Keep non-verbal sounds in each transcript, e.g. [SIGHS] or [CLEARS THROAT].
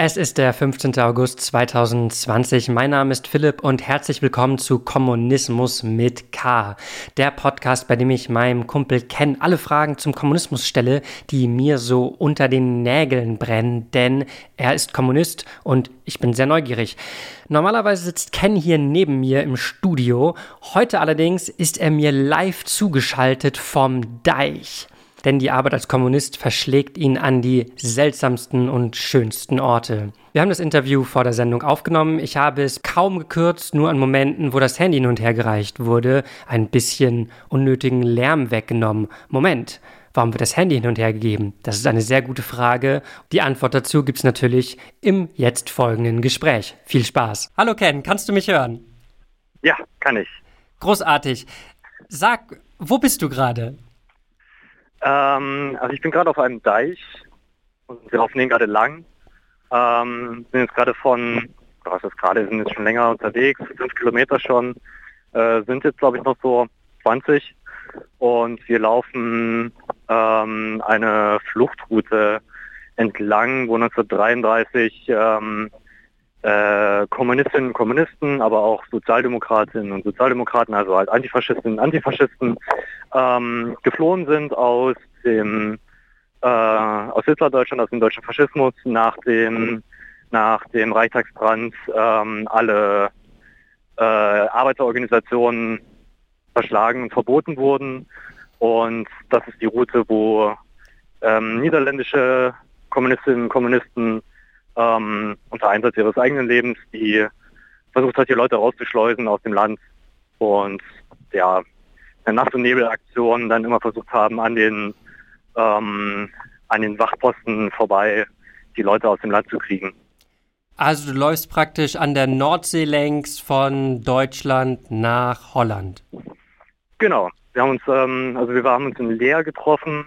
Es ist der 15. August 2020. Mein Name ist Philipp und herzlich willkommen zu Kommunismus mit K. Der Podcast, bei dem ich meinem Kumpel Ken alle Fragen zum Kommunismus stelle, die mir so unter den Nägeln brennen, denn er ist Kommunist und ich bin sehr neugierig. Normalerweise sitzt Ken hier neben mir im Studio. Heute allerdings ist er mir live zugeschaltet vom Deich denn die Arbeit als Kommunist verschlägt ihn an die seltsamsten und schönsten Orte. Wir haben das Interview vor der Sendung aufgenommen. Ich habe es kaum gekürzt, nur an Momenten, wo das Handy hin und her gereicht wurde, ein bisschen unnötigen Lärm weggenommen. Moment, warum wird das Handy hin und her gegeben? Das ist eine sehr gute Frage. Die Antwort dazu gibt es natürlich im jetzt folgenden Gespräch. Viel Spaß. Hallo Ken, kannst du mich hören? Ja, kann ich. Großartig. Sag, wo bist du gerade? Ähm, also ich bin gerade auf einem Deich und wir laufen den gerade lang. Ähm, sind jetzt gerade von, was ist gerade, sind jetzt schon länger unterwegs, fünf Kilometer schon, äh, sind jetzt glaube ich noch so 20 und wir laufen ähm, eine Fluchtroute entlang, wo 1933 ähm, äh, Kommunistinnen und Kommunisten, aber auch Sozialdemokratinnen und Sozialdemokraten, also halt Antifaschistinnen und Antifaschisten, ähm, geflohen sind aus dem äh, aus Hitlerdeutschland, aus dem deutschen Faschismus nach dem nach dem Reichstagsbrand ähm, alle äh, Arbeiterorganisationen verschlagen und verboten wurden. Und das ist die Route, wo ähm, niederländische Kommunistinnen und Kommunisten ähm, unter Einsatz ihres eigenen Lebens, die versucht hat, die Leute rauszuschleusen aus dem Land und ja, eine Nacht- und Nebelaktion dann immer versucht haben, an den, ähm, an den Wachposten vorbei die Leute aus dem Land zu kriegen. Also du läufst praktisch an der Nordsee längs von Deutschland nach Holland. Genau. Wir haben uns, ähm, also wir haben uns in Leer getroffen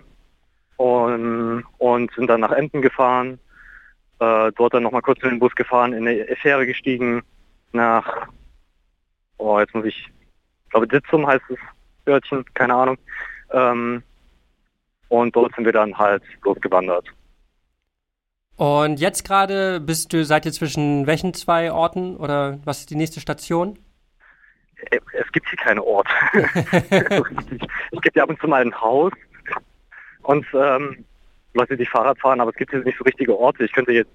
und, und sind dann nach Emden gefahren äh, dort dann nochmal kurz in den Bus gefahren, in eine Fähre gestiegen nach, oh, jetzt muss ich, ich glaube Ditzum heißt es, Örtchen, keine Ahnung. Ähm, und dort sind wir dann halt losgewandert. Und jetzt gerade bist du, seid ihr zwischen welchen zwei Orten oder was ist die nächste Station? Äh, es gibt hier keine Orte. [LAUGHS] [LAUGHS] es gibt ja ab und zu mal ein Haus und ähm, Leute, die Fahrrad fahren, aber es gibt hier nicht so richtige Orte. Ich könnte jetzt,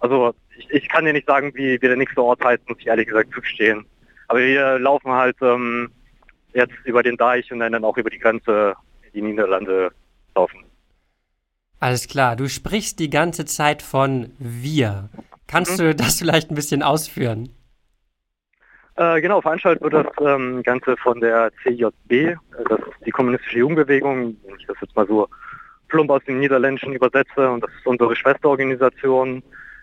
also ich, ich kann dir nicht sagen, wie, wie der nächste Ort heißt, muss ich ehrlich gesagt zugestehen. Aber wir laufen halt ähm, jetzt über den Deich und dann auch über die Grenze in die Niederlande laufen. Alles klar, du sprichst die ganze Zeit von wir. Kannst mhm. du das vielleicht ein bisschen ausführen? Äh, genau, veranstaltet wird das ähm, Ganze von der CJB, das ist die kommunistische Jugendbewegung, wenn ich das jetzt mal so plump aus dem Niederländischen übersetze und das ist unsere Schwesterorganisation,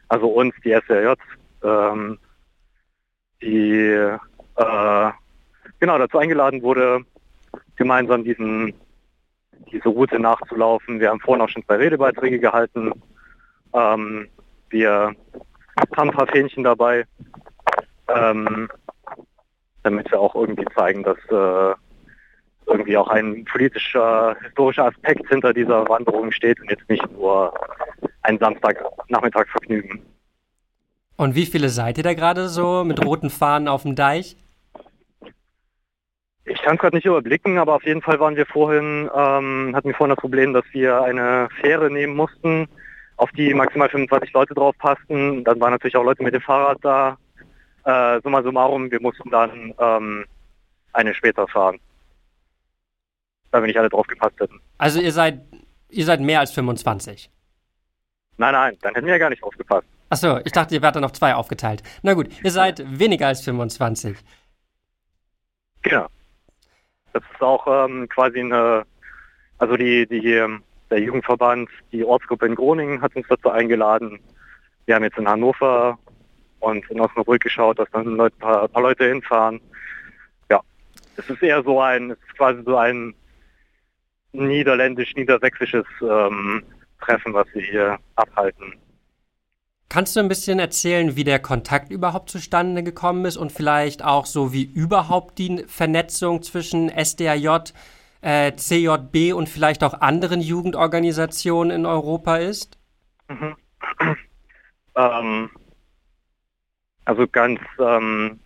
also uns, die SRJ, ähm, die äh, genau dazu eingeladen wurde, gemeinsam diesen diese Route nachzulaufen. Wir haben vorhin auch schon zwei Redebeiträge gehalten. Ähm, wir haben ein paar Fähnchen dabei, ähm, damit wir auch irgendwie zeigen, dass äh, irgendwie auch ein politischer, historischer Aspekt hinter dieser Wanderung steht und jetzt nicht nur ein Samstagnachmittagsvergnügen. Und wie viele seid ihr da gerade so mit roten Fahnen auf dem Deich? Ich kann es gerade nicht überblicken, aber auf jeden Fall waren wir vorhin, ähm, hatten wir vorhin das Problem, dass wir eine Fähre nehmen mussten, auf die maximal 25 Leute drauf passten. Dann waren natürlich auch Leute mit dem Fahrrad da. Äh, summa summarum, wir mussten dann ähm, eine später fahren weil wir nicht alle drauf gepasst hätten. Also ihr seid, ihr seid mehr als 25? Nein, nein, dann hätten wir ja gar nicht aufgepasst. Achso, ich dachte, ihr werdet dann auf zwei aufgeteilt. Na gut, ihr seid weniger als 25. Genau. Das ist auch ähm, quasi eine, also die, die, der Jugendverband, die Ortsgruppe in Groningen hat uns dazu eingeladen. Wir haben jetzt in Hannover und in Osnabrück geschaut, dass dann ein paar, paar Leute hinfahren. Ja, es ist eher so ein, es ist quasi so ein niederländisch-niedersächsisches ähm, Treffen, was wir hier abhalten. Kannst du ein bisschen erzählen, wie der Kontakt überhaupt zustande gekommen ist und vielleicht auch so, wie überhaupt die Vernetzung zwischen SDAJ äh, CJB und vielleicht auch anderen Jugendorganisationen in Europa ist? Mhm. [CLEARS THROAT] Ähm, also ganz, ähm,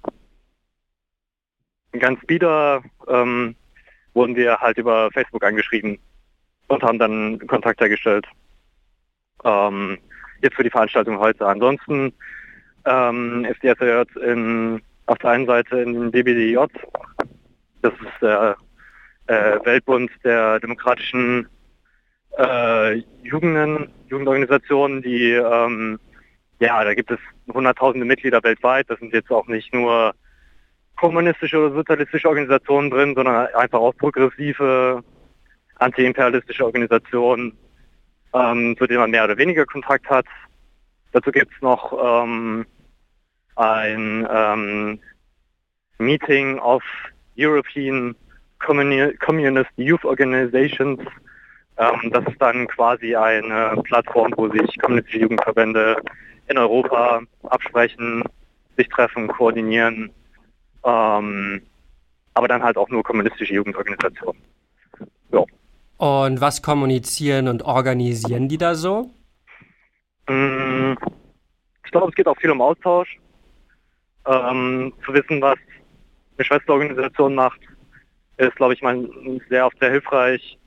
ganz wieder ähm, wurden wir halt über Facebook angeschrieben und haben dann Kontakt hergestellt. Ähm, jetzt für die Veranstaltung heute. Ansonsten ähm, ist die SRJ in, auf der einen Seite in den DBDJ, das ist der äh, Weltbund der demokratischen äh, Jugenden, Jugendorganisationen, die ähm, ja, da gibt es hunderttausende Mitglieder weltweit. Das sind jetzt auch nicht nur kommunistische oder sozialistische Organisationen drin, sondern einfach auch progressive, antiimperialistische Organisationen, ähm, zu denen man mehr oder weniger Kontakt hat. Dazu gibt es noch ähm, ein ähm, Meeting of European Communist Youth Organizations. Ähm, das ist dann quasi eine Plattform, wo sich kommunistische Jugendverbände in Europa absprechen, sich treffen, koordinieren, ähm, aber dann halt auch nur kommunistische Jugendorganisationen. Ja. Und was kommunizieren und organisieren die da so? Mm, ich glaube, es geht auch viel um Austausch, ähm, zu wissen, was eine Schwesterorganisation macht, ist, glaube ich, mal sehr oft sehr hilfreich.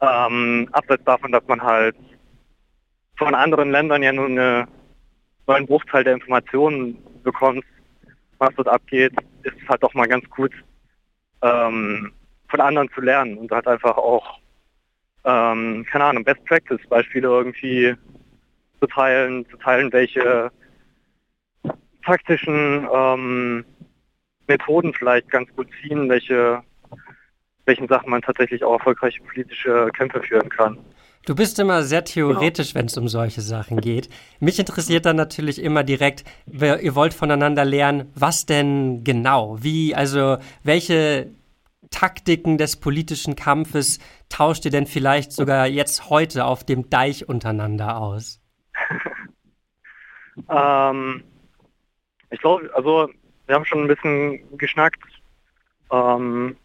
Ähm, abseits davon, dass man halt von anderen Ländern ja nur eine nur einen Bruchteil der Informationen bekommst, was dort abgeht, ist es halt doch mal ganz gut, ähm, von anderen zu lernen und halt einfach auch, ähm, keine Ahnung, Best Practice Beispiele irgendwie zu teilen, zu teilen, welche taktischen ähm, Methoden vielleicht ganz gut ziehen, welche welchen Sachen man tatsächlich auch erfolgreiche politische Kämpfe führen kann. Du bist immer sehr theoretisch, wenn es um solche Sachen geht. Mich interessiert dann natürlich immer direkt, ihr wollt voneinander lernen, was denn genau? Wie, also welche Taktiken des politischen Kampfes tauscht ihr denn vielleicht sogar jetzt heute auf dem Deich untereinander aus? [LAUGHS] ähm, ich glaube, also wir haben schon ein bisschen geschnackt. Ähm,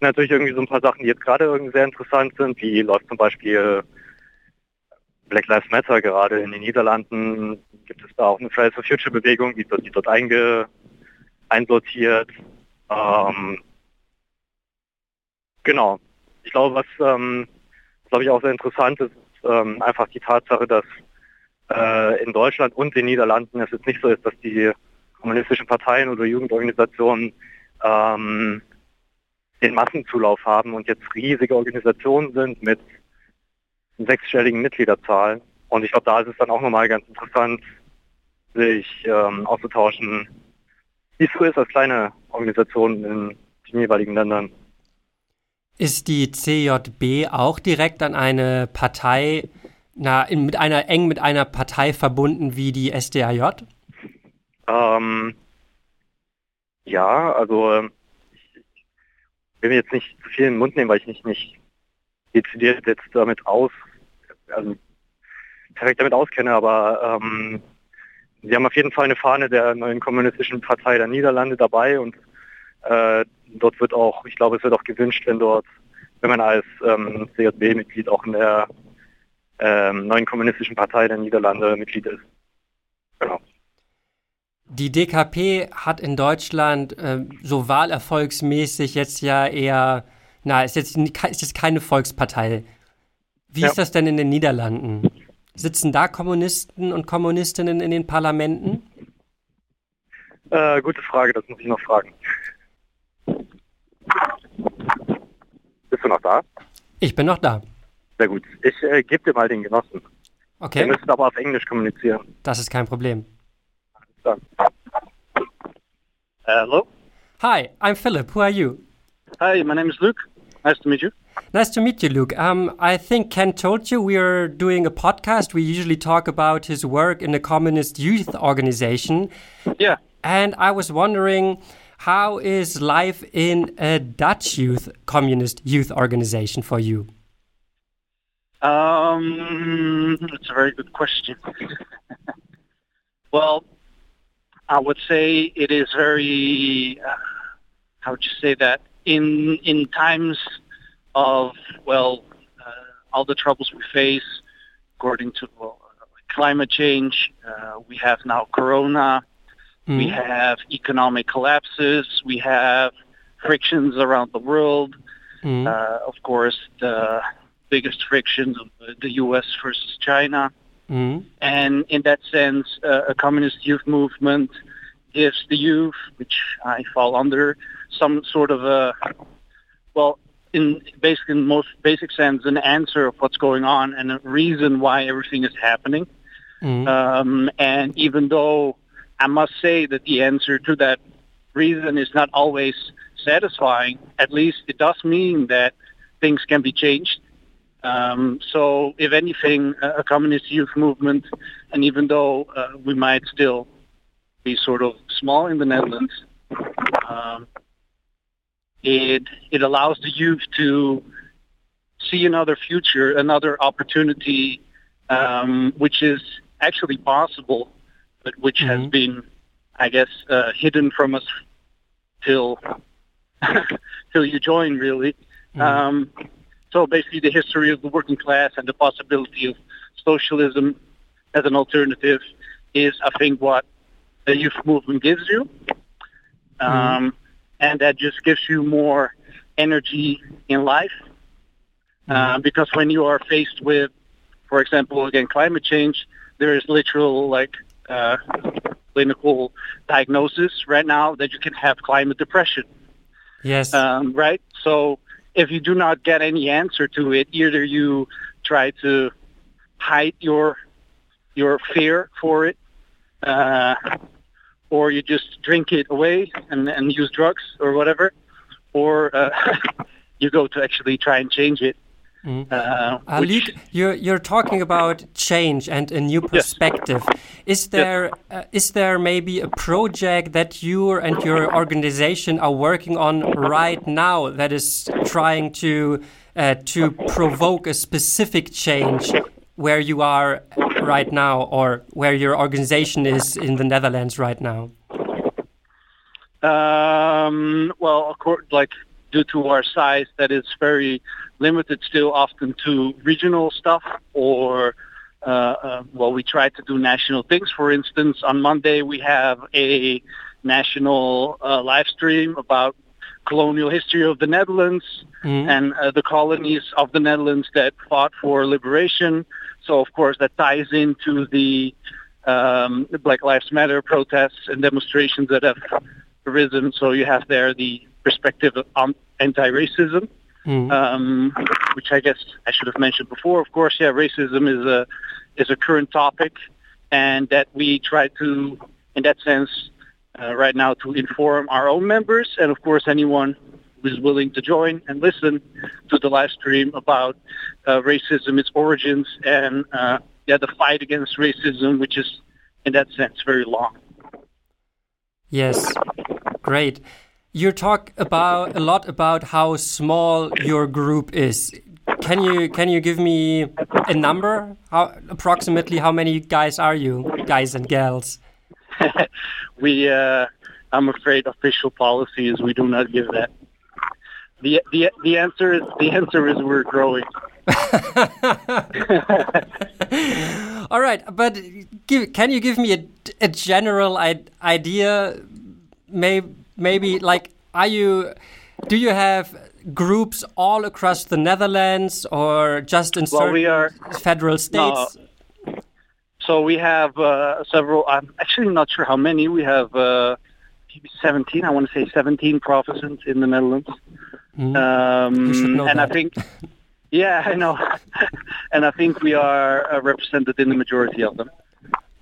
natürlich irgendwie so ein paar Sachen, die jetzt gerade irgendwie sehr interessant sind, wie läuft zum Beispiel Black Lives Matter gerade in den Niederlanden, gibt es da auch eine Fridays for Future Bewegung, wird die dort einge, einsortiert. Ähm, genau. Ich glaube, was, ähm, glaube ich auch sehr interessant ist, ist ähm, einfach die Tatsache, dass äh, in Deutschland und den Niederlanden es jetzt nicht so ist, dass die kommunistischen Parteien oder Jugendorganisationen ähm, den Massenzulauf haben und jetzt riesige Organisationen sind mit sechsstelligen Mitgliederzahlen. Und ich glaube, da ist es dann auch nochmal ganz interessant, sich ähm, auszutauschen, wie es so ist als kleine Organisation in den jeweiligen Ländern. Ist die CJB auch direkt an eine Partei, na, in, mit einer eng mit einer Partei verbunden wie die SDAJ? Ähm, ja, also will mir jetzt nicht zu viel in den Mund nehmen, weil ich nicht, nicht dezidiert jetzt damit aus, also direkt damit auskenne, aber ähm, sie haben auf jeden Fall eine Fahne der neuen kommunistischen Partei der Niederlande dabei und äh, dort wird auch, ich glaube, es wird auch gewünscht, wenn dort, wenn man als ähm, CJB-Mitglied auch in der ähm, neuen kommunistischen Partei der Niederlande Mitglied ist. Genau. Die DKP hat in Deutschland äh, so wahlerfolgsmäßig jetzt ja eher, na, ist jetzt, ist jetzt keine Volkspartei. Wie ja. ist das denn in den Niederlanden? Sitzen da Kommunisten und Kommunistinnen in den Parlamenten? Äh, gute Frage, das muss ich noch fragen. Bist du noch da? Ich bin noch da. Sehr gut. Ich äh, gebe dir mal den Genossen. Okay. Wir müssen aber auf Englisch kommunizieren. Das ist kein Problem. Done. Hello? Hi, I'm Philip. Who are you? Hi, my name is Luke. Nice to meet you. Nice to meet you, Luke. Um, I think Ken told you we are doing a podcast. We usually talk about his work in the Communist Youth Organization. Yeah. And I was wondering, how is life in a Dutch youth communist youth organization for you? Um, that's a very good question. [LAUGHS] well, I would say it is very, uh, how would you say that? In in times of well, uh, all the troubles we face, according to well, climate change. Uh, we have now Corona. Mm. We have economic collapses. We have frictions around the world. Mm. Uh, of course, the biggest frictions of the U.S. versus China. Mm. And in that sense, uh, a communist youth movement gives the youth, which I fall under, some sort of a, well, in basically in most basic sense, an answer of what's going on and a reason why everything is happening. Mm. Um, and even though I must say that the answer to that reason is not always satisfying, at least it does mean that things can be changed. Um, so, if anything, a communist youth movement, and even though uh, we might still be sort of small in the Netherlands, um, it it allows the youth to see another future, another opportunity, um, which is actually possible, but which mm-hmm. has been, I guess, uh, hidden from us till [LAUGHS] till you join, really. Mm-hmm. So basically, the history of the working class and the possibility of socialism as an alternative is, I think, what the youth movement gives you, mm-hmm. um, and that just gives you more energy in life. Uh, because when you are faced with, for example, again, climate change, there is literal like uh, clinical diagnosis right now that you can have climate depression. Yes. Um, right. So if you do not get any answer to it, either you try to hide your your fear for it, uh, or you just drink it away and, and use drugs or whatever, or uh, [LAUGHS] you go to actually try and change it. Mm. Uh, you're you're talking about change and a new perspective. Yes. Is there yes. uh, is there maybe a project that you and your organization are working on right now that is trying to uh, to provoke a specific change where you are right now, or where your organization is in the Netherlands right now? Um, well, of course, like due to our size, that is very limited still often to regional stuff or uh, uh, well, we try to do national things. For instance, on Monday we have a national uh, live stream about colonial history of the Netherlands mm-hmm. and uh, the colonies of the Netherlands that fought for liberation. So, of course, that ties into the, um, the Black Lives Matter protests and demonstrations that have arisen. So you have there the perspective on anti-racism mm. um, which I guess I should have mentioned before. Of course, yeah, racism is a is a current topic, and that we try to, in that sense, uh, right now to inform our own members, and of course anyone who is willing to join and listen to the live stream about uh, racism, its origins, and uh, yeah, the fight against racism, which is in that sense very long. Yes, great you talk about a lot about how small your group is. Can you can you give me a number? How approximately how many guys are you, guys and gals? [LAUGHS] we, uh, I'm afraid, official policy is we do not give that. the the The answer is the answer is we're growing. [LAUGHS] All right, but give, can you give me a, a general idea? Maybe maybe like are you do you have groups all across the Netherlands or just in well, certain we are, federal states? No. So we have uh, several. I'm actually not sure how many. We have uh, 17. I want to say 17 provinces in the Netherlands. Mm. Um, and that. I think, yeah, I know. [LAUGHS] and I think we are uh, represented in the majority of them.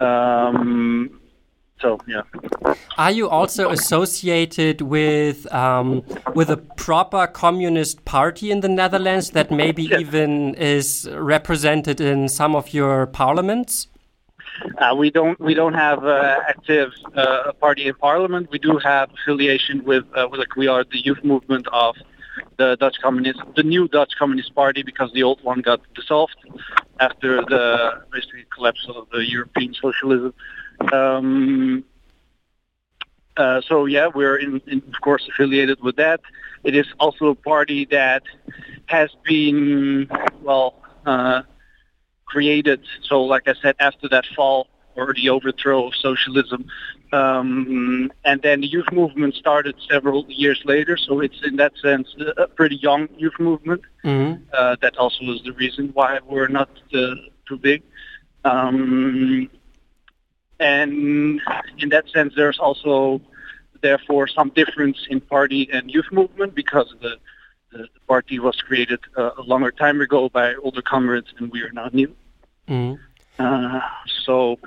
Um, so yeah. Are you also associated with um, with a proper communist party in the Netherlands that maybe yes. even is represented in some of your parliaments? Uh, we don't we don't have uh, active uh, party in parliament. We do have affiliation with, uh, with like we are the youth movement of the Dutch Communist, the new Dutch Communist Party, because the old one got dissolved after the basically collapse of the European socialism. Um, Uh, so yeah, we're in, in, of course affiliated with that. It is also a party that has been well uh, created. So like I said, after that fall or the overthrow of socialism, um, and then the youth movement started several years later. So it's in that sense a pretty young youth movement. Mm-hmm. Uh, that also is the reason why we're not uh, too big. Um, and in that sense, there's also therefore some difference in party and youth movement because the, the, party was created uh, a longer time ago by older comrades and we are now new. Mm. Uh, so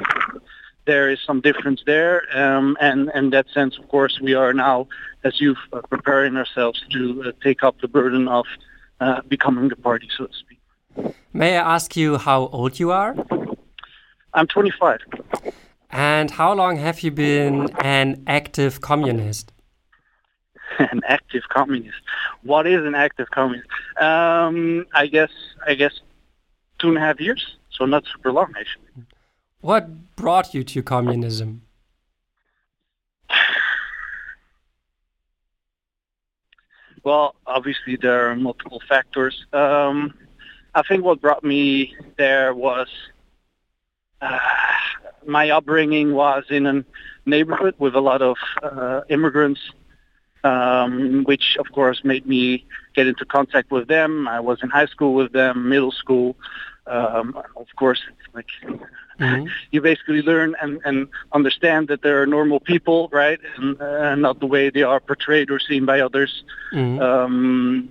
there is some difference there, um, and in that sense, of course, we are now, as youth, uh, preparing ourselves to uh, take up the burden of uh, becoming the party, so to speak. May I ask you how old you are? I'm 25. And how long have you been an active communist? [LAUGHS] an active communist. What is an active communist? Um, I guess I guess two and a half years, so not super long actually. What brought you to communism? [SIGHS] Well, obviously there are multiple factors. Um, I think what brought me there was uh, my upbringing was in a neighborhood with a lot of uh, immigrants, um, which of course made me get into contact with them. I was in high school with them, middle school. Um, of course, like mm-hmm. [LAUGHS] you basically learn and, and understand that there are normal people, right, and uh, not the way they are portrayed or seen by others. Mm-hmm. Um,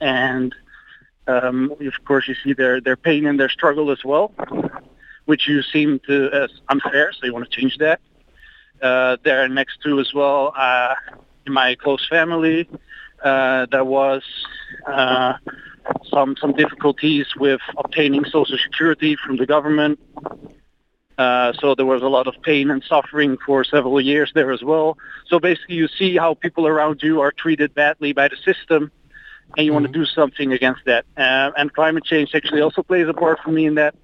and um, of course, you see their their pain and their struggle as well which you seem to as unfair, so you want to change that. Uh, there next to as well, uh, in my close family, uh, there was uh, some some difficulties with obtaining social security from the government. Uh, so there was a lot of pain and suffering for several years there as well. So basically, you see how people around you are treated badly by the system, and you mm-hmm. want to do something against that. Uh, and climate change actually also plays a part for me in that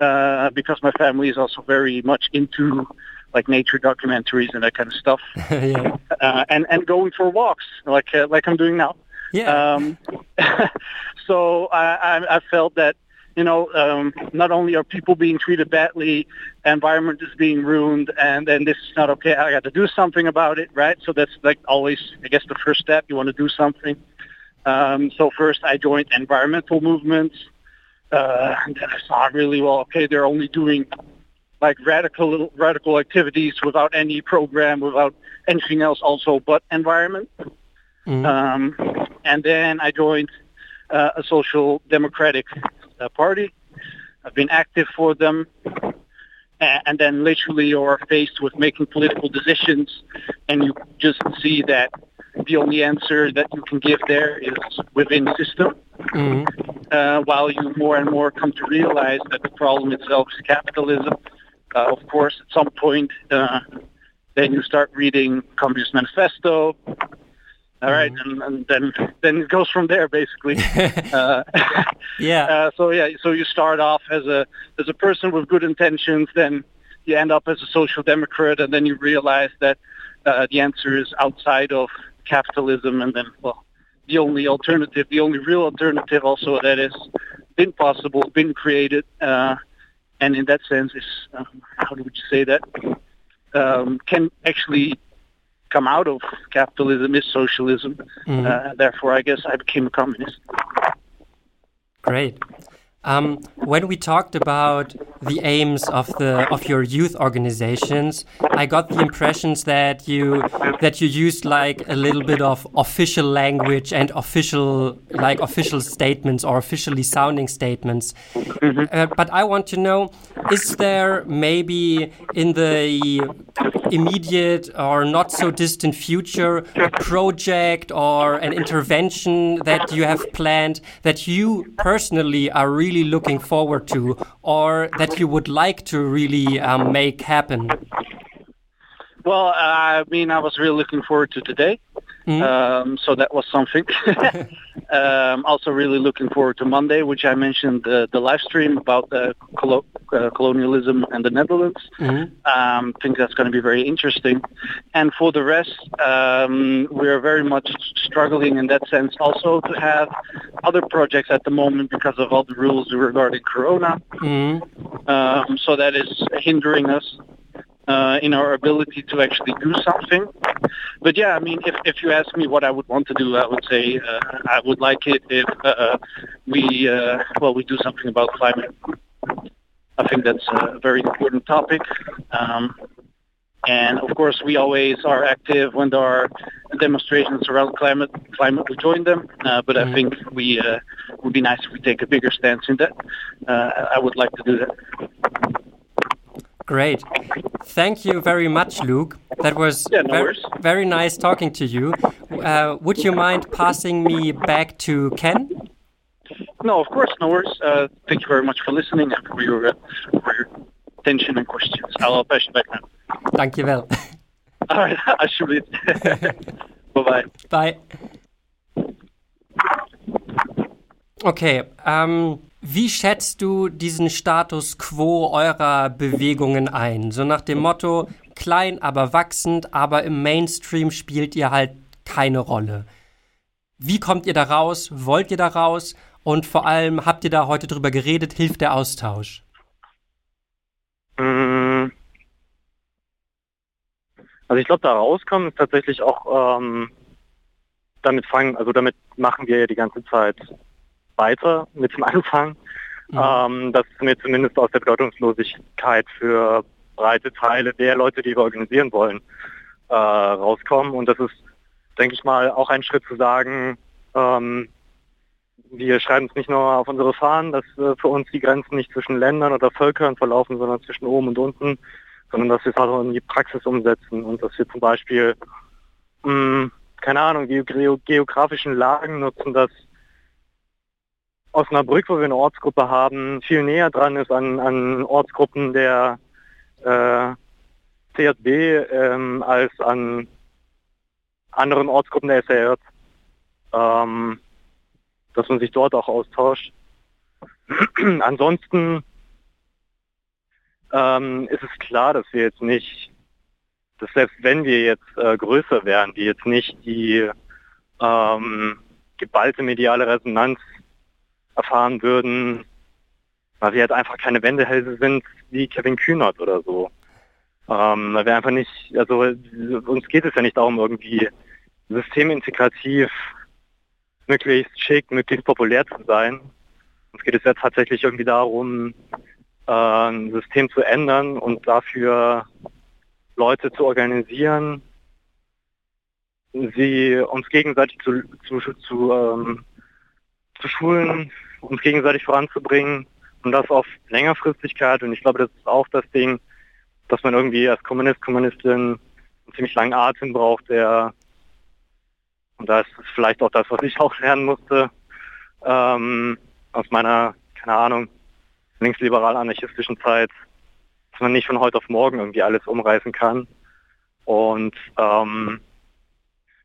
uh, because my family is also very much into like nature documentaries and that kind of stuff. [LAUGHS] yeah. uh, and and going for walks like uh, like I'm doing now. Yeah. Um, [LAUGHS] so I, I I felt that you know um, not only are people being treated badly, environment is being ruined, and then this is not okay. I got to do something about it, right? So that's like always I guess the first step. You want to do something. Um, so first I joined environmental movements uh, and then I saw really well. Okay, they're only doing like radical radical activities without any program, without anything else, also but environment. Mm-hmm. Um, and then I joined uh, a social democratic uh, party. I've been active for them. And then literally you're faced with making political decisions and you just see that the only answer that you can give there is within the system. Mm-hmm. Uh, while you more and more come to realize that the problem itself is capitalism. Uh, of course, at some point, uh, then you start reading Communist Manifesto. All right, mm-hmm. and, and, then then it goes from there, basically. [LAUGHS] Uh, [LAUGHS] yeah. Uh, so yeah, so you start off as a as a person with good intentions, then you end up as a social democrat, and then you realize that uh, the answer is outside of capitalism, and then well, the only alternative, the only real alternative, also that has been possible, been created, uh, and in that sense is um, how would you say that um, can actually come out of capitalism is socialism. Mm-hmm. Uh, therefore, I guess I became a communist. Great. Um, when we talked about the aims of the of your youth organizations, I got the impressions that you that you used like a little bit of official language and official like official statements or officially sounding statements. Mm -hmm. uh, but I want to know: Is there maybe in the immediate or not so distant future a project or an intervention that you have planned that you personally are really really looking forward to or that you would like to really um, make happen? Well, I mean, I was really looking forward to today. Mm -hmm. um, so that was something. [LAUGHS] um, also really looking forward to Monday, which I mentioned the, the live stream about the uh, colonialism and the Netherlands. Mm-hmm. Um, I think that's going to be very interesting. And for the rest, um, we are very much struggling in that sense also to have other projects at the moment because of all the rules regarding Corona. Mm-hmm. Um, so that is hindering us uh, in our ability to actually do something. But yeah, I mean, if, if you ask me what I would want to do, I would say uh, I would like it if uh, we uh, well we do something about climate. I think that's a very important topic. Um, and of course, we always are active when there are demonstrations around climate. Climate, we join them. Uh, but I mm-hmm. think we uh, would be nice if we take a bigger stance in that. I would like to do that. Great. Thank you very much, Luke. That was yeah, no very, very, nice talking to you. Uh, would you mind passing me back to Ken? No, of course, no worries. Uh, thank you very much for listening and for your, uh, for your attention and questions. I'll pass you back now. Thank you, well. [LAUGHS] All right, [LAUGHS] I should alsjeblieft. [LAUGHS] Bye-bye. Bye. Okay, um, Wie schätzt du diesen Status quo eurer Bewegungen ein? So nach dem Motto, klein, aber wachsend, aber im Mainstream spielt ihr halt keine Rolle. Wie kommt ihr da raus? Wollt ihr da raus? Und vor allem, habt ihr da heute drüber geredet? Hilft der Austausch? Mm. Also ich glaube, da rauskommen ist tatsächlich auch ähm, damit fangen, also damit machen wir ja die ganze Zeit weiter mit dem Anfang, mhm. ähm, dass wir zumindest aus der Bedeutungslosigkeit für breite Teile der Leute, die wir organisieren wollen, äh, rauskommen. Und das ist, denke ich mal, auch ein Schritt zu sagen, ähm, wir schreiben es nicht nur auf unsere Fahnen, dass äh, für uns die Grenzen nicht zwischen Ländern oder Völkern verlaufen, sondern zwischen oben und unten, sondern dass wir es auch in die Praxis umsetzen und dass wir zum Beispiel, mh, hm, keine Ahnung, die geografischen Lagen nutzen, dass Osnabrück, wo wir eine Ortsgruppe haben, viel näher dran ist an, an Ortsgruppen der äh, CSB ähm, als an anderen Ortsgruppen der SRJ. Ähm, dass man sich dort auch austauscht. [CLEARS THROAT] Ansonsten ähm, ist es klar, dass wir jetzt nicht, dass selbst wenn wir jetzt äh, größer wären, die jetzt nicht die ähm, geballte mediale Resonanz erfahren würden, weil wir halt einfach keine Wendehälse sind wie Kevin Kühnert oder so. Ähm, weil wir einfach nicht, also uns geht es ja nicht darum, irgendwie systemintegrativ möglichst schick, möglichst populär zu sein. Uns geht es ja tatsächlich irgendwie darum, äh, ein System zu ändern und dafür Leute zu organisieren, sie uns gegenseitig zu, zu, zu, ähm, zu schulen, uns gegenseitig voranzubringen und das auf Längerfristigkeit. Und ich glaube, das ist auch das Ding, dass man irgendwie als Kommunist, Kommunistin einen ziemlich langen Atem braucht, der, und da ist vielleicht auch das, was ich [LAUGHS] auch lernen musste, ähm, aus meiner, keine Ahnung, linksliberal-anarchistischen Zeit, dass man nicht von heute auf morgen irgendwie alles umreißen kann. Und ähm,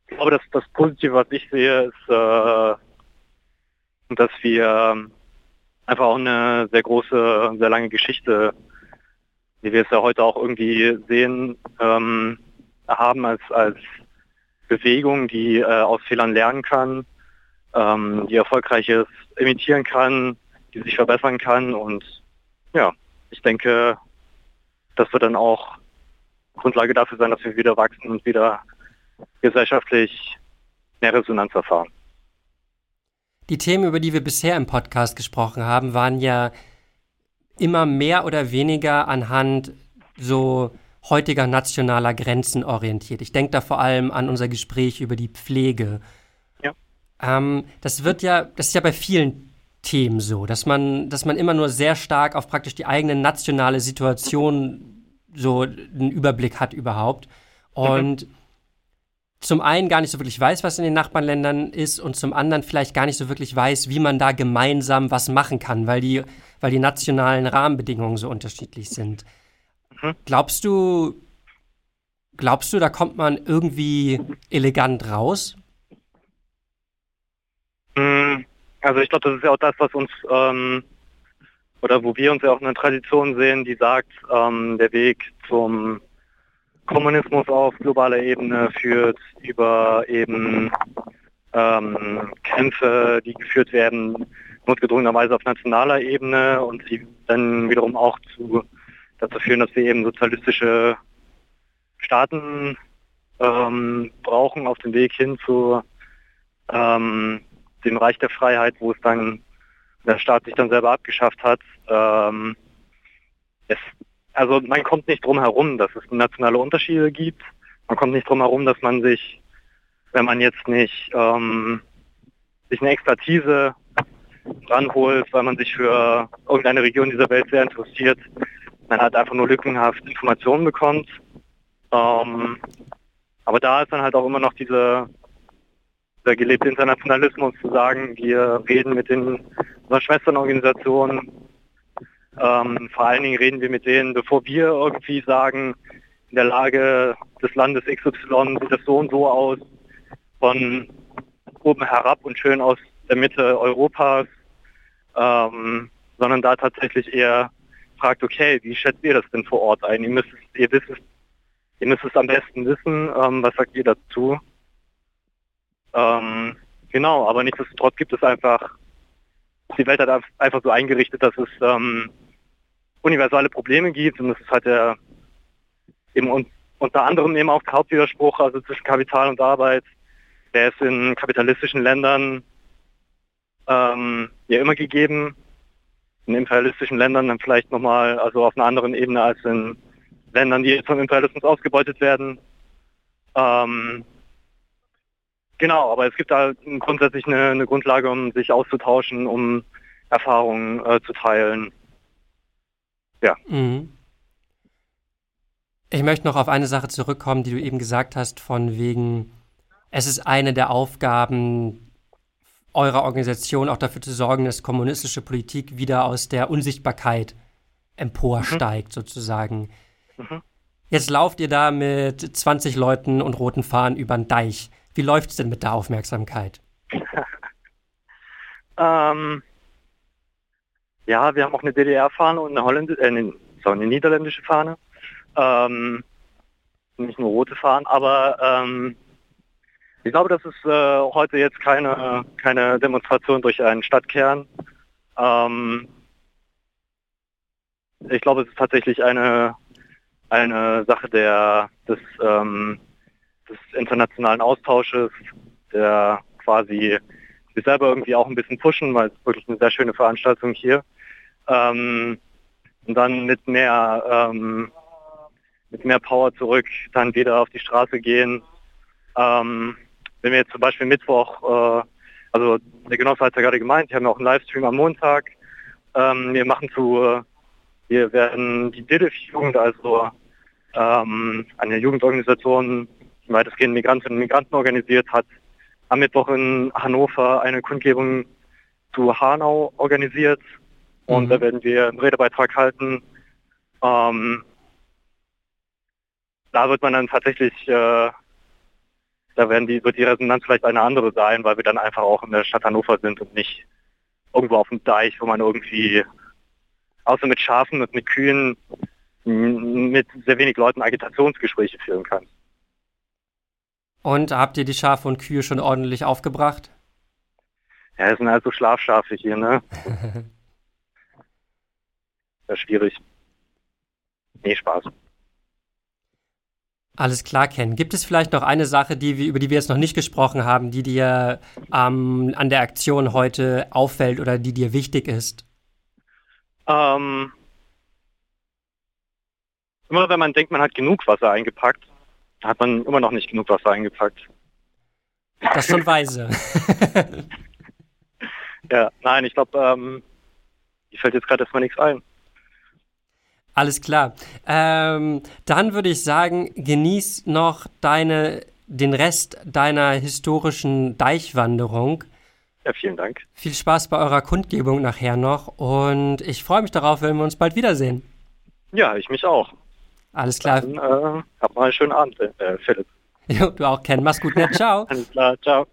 ich glaube, dass das Positive, was ich sehe, ist, äh, dass wir ähm, einfach auch eine sehr große, sehr lange Geschichte, wie wir es ja heute auch irgendwie sehen, ähm, haben als, als Bewegung, die äh, aus Fehlern lernen kann, ähm, die erfolgreiches imitieren kann, die sich verbessern kann und ja, ich denke, das wird dann auch Grundlage dafür sein, dass wir wieder wachsen und wieder gesellschaftlich mehr Resonanz erfahren. Die Themen, über die wir bisher im Podcast gesprochen haben, waren ja immer mehr oder weniger anhand so heutiger nationaler Grenzen orientiert. Ich denke da vor allem an unser Gespräch über die Pflege. Ja. Ähm, das wird ja, das ist ja bei vielen Themen so, dass man, dass man immer nur sehr stark auf praktisch die eigene nationale Situation so einen Überblick hat überhaupt. Und mhm zum einen gar nicht so wirklich weiß, was in den Nachbarländern ist und zum anderen vielleicht gar nicht so wirklich weiß, wie man da gemeinsam was machen kann, weil die, weil die nationalen Rahmenbedingungen so unterschiedlich sind. Mhm. Glaubst du, glaubst du, da kommt man irgendwie elegant raus? Mm, also ich glaube, das ist ja auch das, was uns ähm, oder wo wir uns ja auch eine Tradition sehen, die sagt, ähm, der Weg zum Kommunismus auf globaler Ebene führt über eben ähm, Kämpfe, die geführt werden, notgedrungenerweise auf nationaler Ebene und die dann wiederum auch zu, dazu führen, dass wir eben sozialistische Staaten ähm, brauchen auf dem Weg hin zu ähm, dem Reich der Freiheit, wo es dann der Staat sich dann selber abgeschafft hat. Ähm, es, also man kommt nicht drum herum, dass es nationale Unterschiede gibt. Man kommt nicht drum herum, dass man sich, wenn man jetzt nicht ähm, sich eine Expertise ranholt, weil man sich für irgendeine Region dieser Welt sehr interessiert, man halt einfach nur lückenhaft Informationen bekommt. Ähm, aber da ist dann halt auch immer noch diese, der gelebte Internationalismus zu sagen, wir reden mit den Schwesternorganisationen, ähm, vor allen Dingen reden wir mit denen, bevor wir irgendwie sagen, in der Lage des Landes XY sieht das so und so aus, von oben herab und schön aus der Mitte Europas, ähm, sondern da tatsächlich eher fragt, okay, wie schätzt ihr das denn vor Ort ein? Ihr müsst, ihr wisst, ihr müsst es am besten wissen, ähm, was sagt ihr dazu? Ähm, genau, aber nichtsdestotrotz gibt es einfach, die Welt hat einfach so eingerichtet, dass es ähm, universale Probleme gibt und das ist halt der eben un unter anderem eben auch der Hauptwiderspruch, also zwischen Kapital und Arbeit, der ist in kapitalistischen Ländern ähm, ja immer gegeben, in imperialistischen Ländern dann vielleicht nochmal, also auf einer anderen Ebene als in Ländern, die vom Imperialismus ausgebeutet werden. Ähm, genau, aber es gibt da grundsätzlich eine, eine, Grundlage, um sich auszutauschen, um Erfahrungen äh, zu teilen. Ja. Mhm. Ich möchte noch auf eine Sache zurückkommen, die du eben gesagt hast, von wegen, es ist eine der Aufgaben eurer Organisation, auch dafür zu sorgen, dass kommunistische Politik wieder aus der Unsichtbarkeit emporsteigt, mhm. sozusagen. Mhm. Jetzt lauft ihr da mit 20 Leuten und roten Fahnen über den Deich. Wie läuft es denn mit der Aufmerksamkeit? [LAUGHS] ähm, ja, wir haben auch eine DDR-Fahne und eine, Holländ äh, eine, sorry, eine niederländische Fahne. Ähm, nicht nur rote Fahnen, aber ähm, ich glaube, das ist äh, heute jetzt keine, keine Demonstration durch einen Stadtkern. Ähm, ich glaube, es ist tatsächlich eine, eine Sache der, des, ähm, des internationalen Austausches, der quasi wir selber irgendwie auch ein bisschen pushen, weil es wirklich eine sehr schöne Veranstaltung hier. Ähm, und dann mit mehr, ähm, mit mehr Power zurück dann wieder auf die Straße gehen. Ähm, wenn wir jetzt zum Beispiel Mittwoch, äh, also der Genosse hat ja gerade gemeint, wir haben ja auch einen Livestream am Montag. Ähm, wir machen zu, äh, wir werden die DIDIF-Jugend, also ähm, eine Jugendorganisation, die weitestgehend Migrantinnen und Migranten organisiert hat, am Mittwoch in Hannover eine Kundgebung zu Hanau organisiert. Und mhm. da werden wir einen Redebeitrag halten. Ähm, da wird man dann tatsächlich, äh, da werden die, wird die Resonanz vielleicht eine andere sein, weil wir dann einfach auch in der Stadt Hannover sind und nicht irgendwo auf dem Deich, wo man irgendwie außer mit Schafen und mit Kühen mit sehr wenig Leuten Agitationsgespräche führen kann. Und habt ihr die Schafe und Kühe schon ordentlich aufgebracht? Ja, es sind halt so Schlafschafe hier, ne? [LAUGHS] Sehr schwierig. Nee, Spaß. Alles klar, Ken. Gibt es vielleicht noch eine Sache, die wir, über die wir jetzt noch nicht gesprochen haben, die dir ähm, an der Aktion heute auffällt oder die dir wichtig ist? Ähm, immer wenn man denkt, man hat genug Wasser eingepackt, hat man immer noch nicht genug Wasser eingepackt. Das ist schon weise. [LAUGHS] ja, nein, ich glaube, ähm, mir fällt jetzt gerade erstmal nichts ein. Alles klar. Ähm, dann würde ich sagen, genieß noch deine, den Rest deiner historischen Deichwanderung. Ja, vielen Dank. Viel Spaß bei eurer Kundgebung nachher noch und ich freue mich darauf, wenn wir uns bald wiedersehen. Ja, ich mich auch. Alles klar. Dann, äh, hab mal einen schönen Abend, äh, Philipp. [LAUGHS] Jo, du auch, Ken. Mach's gut, ne? Ciao. Alles klar, ciao.